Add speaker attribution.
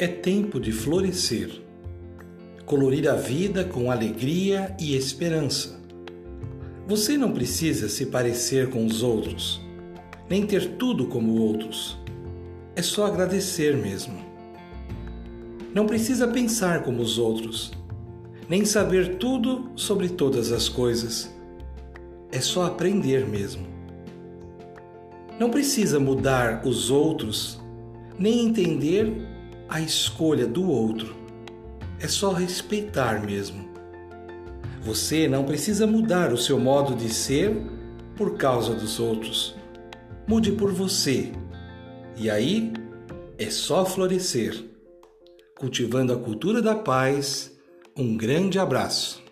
Speaker 1: É tempo de florescer, colorir a vida com alegria e esperança. Você não precisa se parecer com os outros, nem ter tudo como outros. É só agradecer mesmo. Não precisa pensar como os outros, nem saber tudo sobre todas as coisas. É só aprender mesmo. Não precisa mudar os outros, nem entender a escolha do outro. É só respeitar mesmo. Você não precisa mudar o seu modo de ser por causa dos outros. Mude por você. E aí é só florescer. Cultivando a cultura da paz. Um grande abraço.